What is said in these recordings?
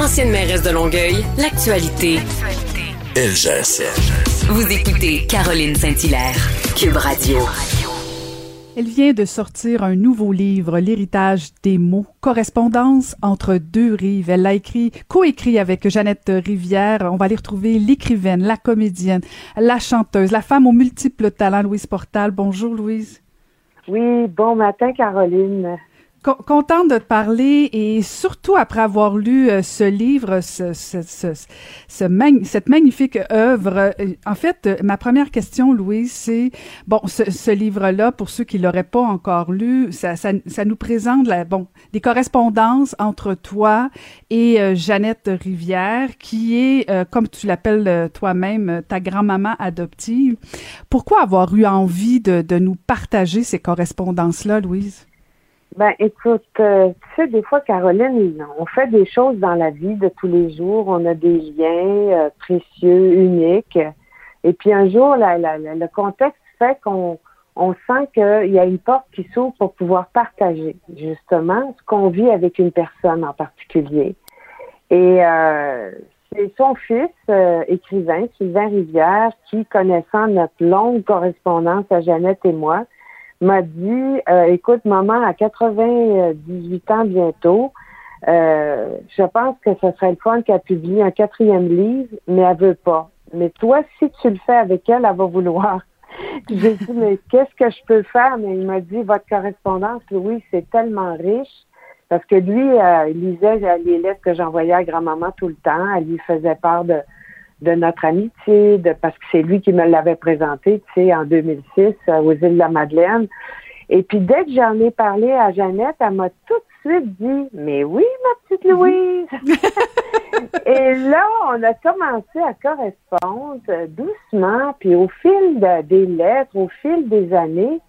Ancienne mairesse de Longueuil, l'actualité. LGSN. Vous écoutez Caroline Saint-Hilaire, Cube Radio. Elle vient de sortir un nouveau livre, L'héritage des mots, correspondance entre deux rives. Elle l'a écrit, coécrit avec Jeannette Rivière. On va aller retrouver l'écrivaine, la comédienne, la chanteuse, la femme aux multiples talents, Louise Portal. Bonjour, Louise. Oui, bon matin, Caroline. Contente de te parler et surtout après avoir lu euh, ce livre, ce, ce, ce, cette magnifique œuvre. Euh, en fait, euh, ma première question, Louise, c'est bon, ce, livre-là, pour ceux qui l'auraient pas encore lu, ça, ça, ça, nous présente la, bon des correspondances entre toi et Jeannette Rivière, qui est, comme tu l'appelles toi-même, ta grand-maman adoptive. Pourquoi avoir eu envie de, de nous partager ces correspondances-là, Louise? Ben, écoute, euh, tu sais, des fois, Caroline, on fait des choses dans la vie de tous les jours. On a des liens euh, précieux, uniques. Et puis un jour, la, la, le contexte fait qu'on on sent qu'il y a une porte qui s'ouvre pour pouvoir partager justement ce qu'on vit avec une personne en particulier. Et euh, c'est son fils, euh, écrivain, Sylvain Rivière, qui, connaissant notre longue correspondance à Jeannette et moi, m'a dit euh, écoute, maman a 98 ans bientôt. Euh, je pense que ce serait le fun qu'elle publie un quatrième livre, mais elle veut pas. Mais toi, si tu le fais avec elle, elle va vouloir. J'ai dit, mais qu'est-ce que je peux faire? Mais il m'a dit, votre correspondance, Louis, c'est tellement riche. Parce que lui, euh, il lisait les lettres que j'envoyais à grand-maman tout le temps. Elle lui faisait part de, de notre amitié, de, parce que c'est lui qui me l'avait présenté, tu sais, en 2006 euh, aux îles de la Madeleine. Et puis dès que j'en ai parlé à Jeannette, elle m'a tout de suite dit Mais oui, ma petite mhm. Louise. Et là, on a commencé à correspondre doucement, puis au fil des lettres, au fil des années,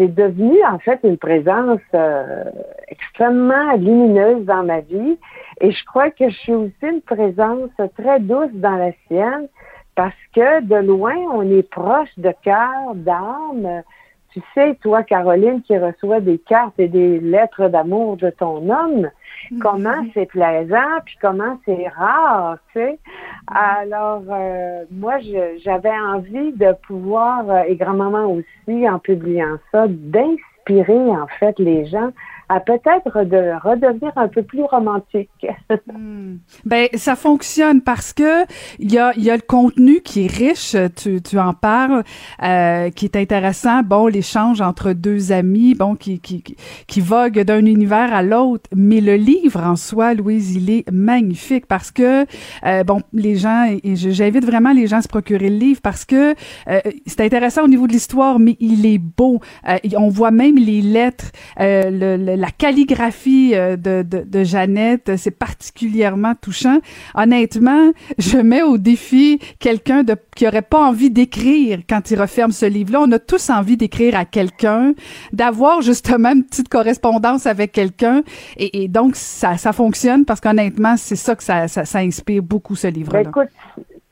c'est devenu en fait une présence euh, extrêmement lumineuse dans ma vie. Et je crois que je suis aussi une présence très douce dans la sienne parce que de loin, on est proche de cœur, d'âme. Tu sais, toi, Caroline, qui reçoit des cartes et des lettres d'amour de ton homme, mhm. comment c'est plaisant, puis comment c'est rare, tu sais. Alors, euh, moi, j'avais envie de pouvoir, euh, et grand-maman aussi, en publiant ça, d'inspirer, en fait, les gens à peut-être de redevenir un peu plus romantique. hmm. Ben ça fonctionne parce que il y a il y a le contenu qui est riche, tu, tu en parles, euh, qui est intéressant. Bon, l'échange entre deux amis, bon qui qui qui vogue d'un univers à l'autre, mais le livre en soi, Louise, il est magnifique parce que euh, bon les gens et j'invite vraiment les gens à se procurer le livre parce que euh, c'est intéressant au niveau de l'histoire, mais il est beau. Euh, on voit même les lettres, euh, le la calligraphie euh, de, de, de Jeannette, c'est particulièrement touchant. Honnêtement, je mets au défi quelqu'un de, qui aurait pas envie d'écrire quand il referme ce livre-là. On a tous envie d'écrire à quelqu'un, d'avoir justement une petite correspondance avec quelqu'un. Et, et, donc, ça, ça fonctionne parce qu'honnêtement, c'est ça que ça, ça, ça, inspire beaucoup, ce livre-là. Ben, écoute,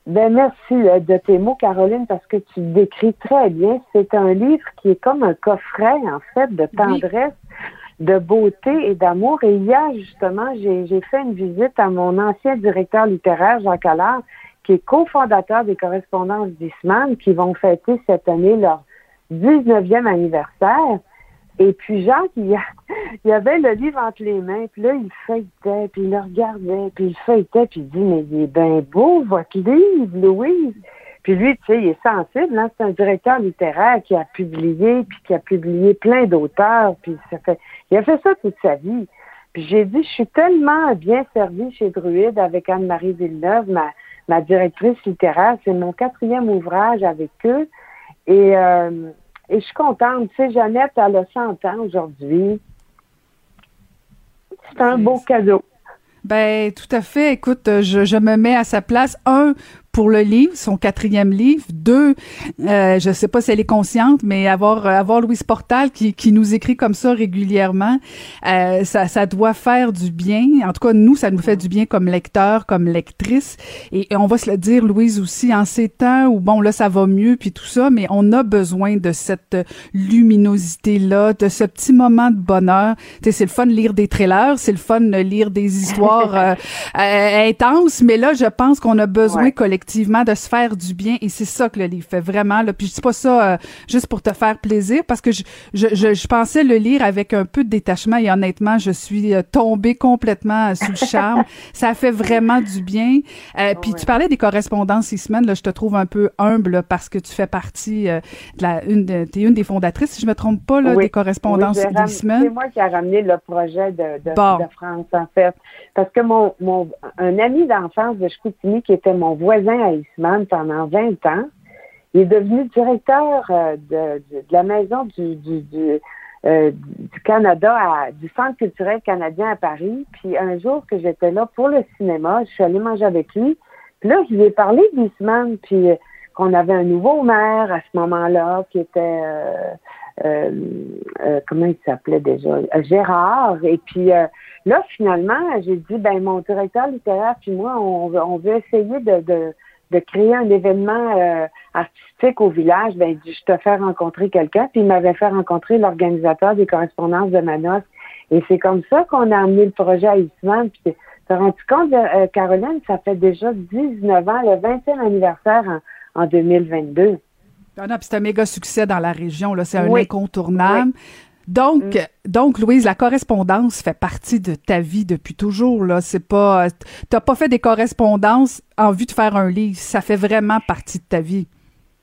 ben merci euh, de tes mots, Caroline, parce que tu décris très bien. C'est un livre qui est comme un coffret, en fait, de tendresse de beauté et d'amour. Et hier, justement, j'ai fait une visite à mon ancien directeur littéraire, Jacques Allard, qui est cofondateur des correspondances d'Isman, qui vont fêter cette année leur 19e anniversaire. Et puis Jacques, il, y avait le livre entre les mains, puis là, il feuilletait, puis il le regardait, puis il feuilletait, puis il dit, mais il est bien beau, votre livre, Louise. Puis lui, tu sais, il est sensible. Hein? C'est un directeur littéraire qui a publié, puis qui a publié plein d'auteurs. Puis ça fait, il a fait ça toute sa vie. Puis j'ai dit, je suis tellement bien servie chez Druide avec Anne-Marie Villeneuve, ma, ma directrice littéraire. C'est mon quatrième ouvrage avec eux. Et, euh, et je suis contente. Tu sais, Jeannette, elle a 100 ans aujourd'hui. C'est un beau cadeau. Ben tout à fait. Écoute, je, je me mets à sa place. Un pour le livre, son quatrième livre. Deux, euh, je sais pas si elle est consciente, mais avoir avoir Louise Portal qui, qui nous écrit comme ça régulièrement, euh, ça, ça doit faire du bien. En tout cas, nous, ça nous fait du bien comme lecteur, comme lectrice. Et, on va se le dire, Louise aussi, en ces temps où bon là ça va mieux puis tout ça, mais on a besoin de cette luminosité là, de ce petit moment de bonheur. Tu sais, c'est le fun de lire des trailers, c'est le fun de lire des histoires euh, euh, intenses, mais là, je pense qu'on a besoin collectivement de se faire du bien et c'est ça que le livre fait vraiment. Là. Puis je dis pas ça euh, juste pour te faire plaisir parce que je, je, je, pensais le lire avec un peu de détachement et honnêtement, je suis tombée complètement sous le charme. ça fait vraiment du bien. puis tu parlais des correspondances Isman, là, je te trouve un peu humble parce que tu fais partie de la une de, t'es une des fondatrices, si je me trompe pas, là, des correspondances oui, C'est moi qui ai ramené le projet de, de, de France, en fait. Parce que mon, mon un ami d'enfance de Chicoutimi qui était mon voisin à Eastman pendant 20 ans, il est devenu directeur euh, de, la maison euh, du Canada, à, du Centre culturel canadien à Paris. Puis un jour que j'étais là pour le cinéma, je suis allée manger avec lui. Puis là, je lui ai parlé d'Eastman, puis qu'on avait un nouveau maire à ce moment-là qui était... Euh, comment il s'appelait déjà? Gérard. Et puis Là, finalement, j'ai dit, ben mon directeur littéraire puis moi, on, on veut essayer de, de, créer un événement euh, artistique au village. Ben, je te fais rencontrer quelqu'un. Puis il m'avait fait rencontrer l'organisateur des correspondances de Manos. Et c'est comme ça qu'on a amené le projet à Eastman. Puis tu rendu compte, euh, Caroline, ça fait déjà 19 ans, le 20e anniversaire en, en 2022. Ah non, c'est un méga succès dans la région. Là, c'est un incontournable. Donc, mm. donc, Louise, la correspondance fait partie de ta vie depuis toujours. Là, c'est pas, t'as pas fait des correspondances en vue de faire un livre. Ça fait vraiment partie de ta vie.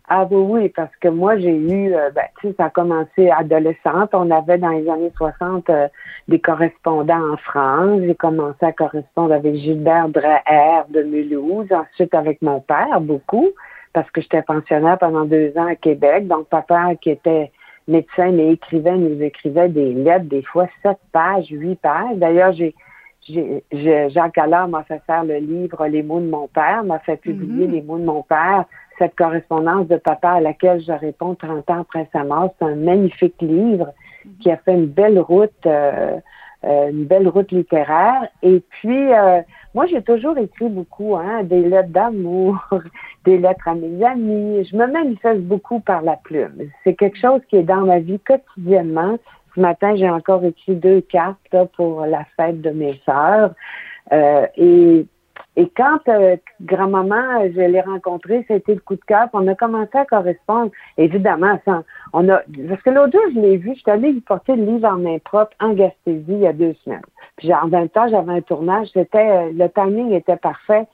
Ah oui, oui, parce que moi, j'ai eu, euh, ben, tu sais, ça a commencé adolescente. On avait dans les années 60 euh, des correspondants en France. J'ai commencé à correspondre avec Gilbert Dreher de Mulhouse, ensuite avec mon père, beaucoup, parce que j'étais pensionnaire pendant deux ans à Québec. Donc, papa qui était médecin, mais écrivain, nous écrivait des lettres, des fois sept pages, huit pages. D'ailleurs, j'ai, j'ai, Jacques Allard m'a fait faire le livre Les mots de mon père, m'a fait publier mm-hmm. Les mots de mon père, cette correspondance de papa à laquelle je réponds 30 ans après sa mort. C'est un magnifique livre qui a fait une belle route, euh, euh, une belle route littéraire. Et puis, euh, moi, j'ai toujours écrit beaucoup, hein, des lettres d'amour, des lettres à mes amis. Je me manifeste beaucoup par la plume. C'est quelque chose qui est dans ma vie quotidiennement. Ce matin, j'ai encore écrit deux cartes pour la fête de mes sœurs. Euh, et et quand euh, grand-maman, je l'ai rencontrée, c'était le coup de cœur. On a commencé à correspondre. Évidemment, ça, on a, parce que l'autre jour, je l'ai vu, je suis allée lui porter le livre en main propre en Gaspésie il y a deux semaines. Puis en même temps, j'avais un tournage. C'était, euh, le timing était parfait.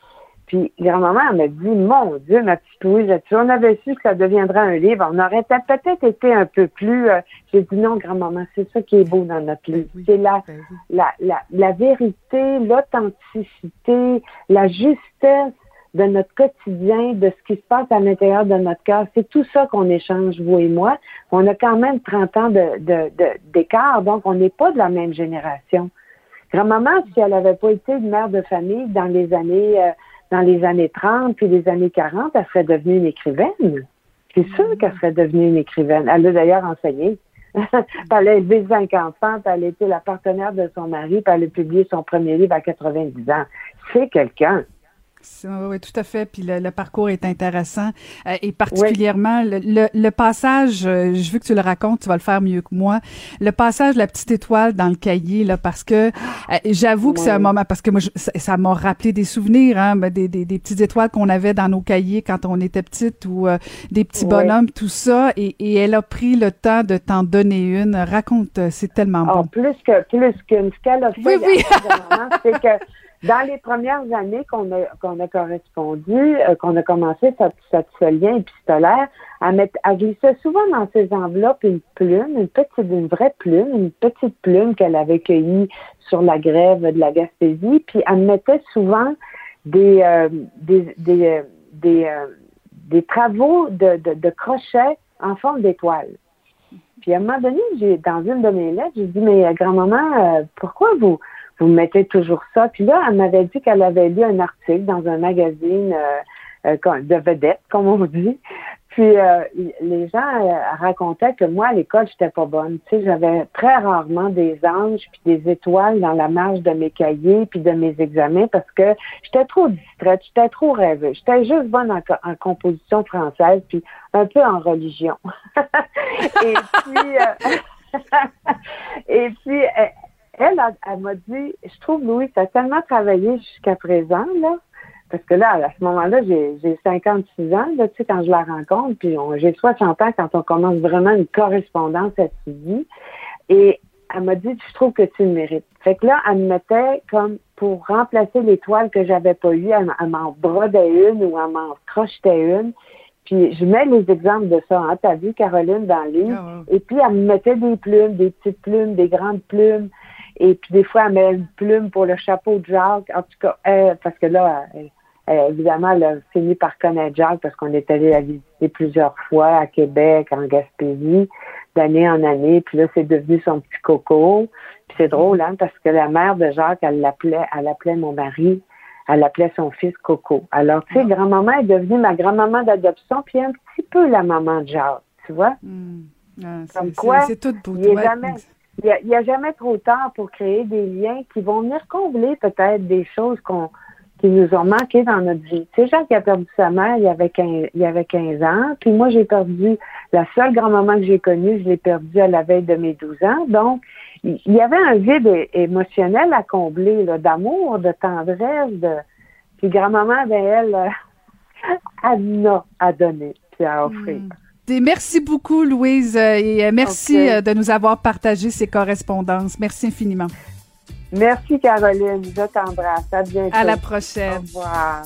Puis grand-maman m'a dit, mon Dieu, ma petite Louise, si on avait su que ça deviendrait un livre, on aurait peut-être été un peu plus... Euh, j'ai dit non, grand-maman, c'est ça qui est beau dans notre livre. c'est la, ben la, la, la vérité, l'authenticité, la justesse de notre quotidien, de ce qui se passe à l'intérieur de notre cœur. C'est tout ça qu'on échange, vous et moi. On a quand même 30 ans d'écart, de, de, donc on n'est pas de la même génération. Grand-maman, si elle n'avait pas été une mère de famille dans les années... Euh, dans les années 30 puis les années 40, elle serait devenue une écrivaine. C'est sûr mm. qu'elle serait devenue une écrivaine. Elle a d'ailleurs enseigné. elle a élevé cinq enfants, puis elle a été la partenaire de son mari, puis elle a publié son premier livre à 90 ans. C'est quelqu'un. Oui, tout à fait. Puis le, parcours est intéressant. Euh, et particulièrement, le, le, passage, euh, je veux que tu le racontes, tu vas le faire mieux que moi. Le passage de la petite étoile dans le cahier, là, parce que euh, j'avoue que c'est un moment, parce que moi, ça m'a rappelé des souvenirs, hein, ben, des, des, des, petites étoiles qu'on avait dans nos cahiers quand on était petite ou des petits bonhommes, tout ça. Et, et, elle a pris le temps de t'en donner une. Raconte, c'est tellement oh, bon. Plus que, plus qu'une. Ce qu'elle a fait, oui, oui. c'est que dans les premières années qu'on a, qu'on a correspondu, euh, qu'on a commencé ce lien épistolaire, elle, met, elle glissait souvent dans ses enveloppes une plume, une petite, une vraie plume, une petite plume qu'elle avait cueillie sur la grève de la Gaspésie, puis elle mettait souvent des, euh, des, des, euh, des, des, travaux de, de, de crochet en forme d'étoile. Puis à un moment donné, j'ai dans une de mes lettres, j'ai dit mais grand-maman, pourquoi vous vous mettez toujours ça. Puis là, elle m'avait dit qu'elle avait lu un article dans un magazine euh, de vedette, comme on dit. Puis euh, les gens euh, racontaient que moi, à l'école, j'étais pas bonne. Tu sais, j'avais très rarement des anges puis des étoiles dans la marge de mes cahiers puis de mes examens parce que j'étais trop distraite, j'étais trop rêveuse. J'étais juste bonne en, composition française puis un peu en religion. et puis, euh, et puis elle, elle, m'a dit, je trouve, Louis, tu as tellement travaillé jusqu'à présent, là, parce que là, à ce moment-là, j'ai 56 ans, là, tu sais, quand je la rencontre, puis j'ai 60 ans quand on commence vraiment une correspondance à vie. Et elle m'a dit, je trouve que tu le mérites. Fait que là, elle me mettait comme pour remplacer l'étoile que j'avais pas eue, elle, m'en brodait une ou elle m'en crochetait une. Puis je mets les exemples de ça. Hein. T'as vu Caroline dans le livre? Ah, Et puis elle me mettait des plumes, des petites plumes, des grandes plumes. Et puis des fois, elle met une plume pour le chapeau de Jacques. En tout cas, parce que là, elle, évidemment, elle a fini par connaître Jacques parce qu'on est allé la visiter plusieurs fois à Québec, en Gaspésie, d'année en année. Puis là, c'est devenu son petit coco. Puis c'est drôle, hein, parce que la mère de Jacques, elle l'appelait, elle appelait mon mari, elle appelait son fils Coco. Alors, tu sais, ah. grand-maman est devenue ma grand-maman d'adoption, puis un petit peu la maman de Jacques, tu vois? Hmm. Ah, Comme quoi, c'est tout. Il n'y a, a, jamais trop tard pour créer des liens qui vont venir combler peut-être des choses qu'on qui nous ont manqué dans notre vie. Tu sais, Jacques a perdu sa mère, il y avait 15, il y avait 15 ans. Puis moi, j'ai perdu la seule grand-maman que j'ai connue, je l'ai perdue à la veille de mes 12 ans. Donc, il y avait un vide émotionnel à combler, d'amour, de tendresse, de... Puis grand-maman, ben, elle, elle a à donner, puis à offrir. Merci beaucoup, Louise, euh, et euh, merci euh, de nous avoir partagé ces correspondances. Merci infiniment. Merci, Caroline. Je t'embrasse. À bientôt. À la prochaine. Au revoir.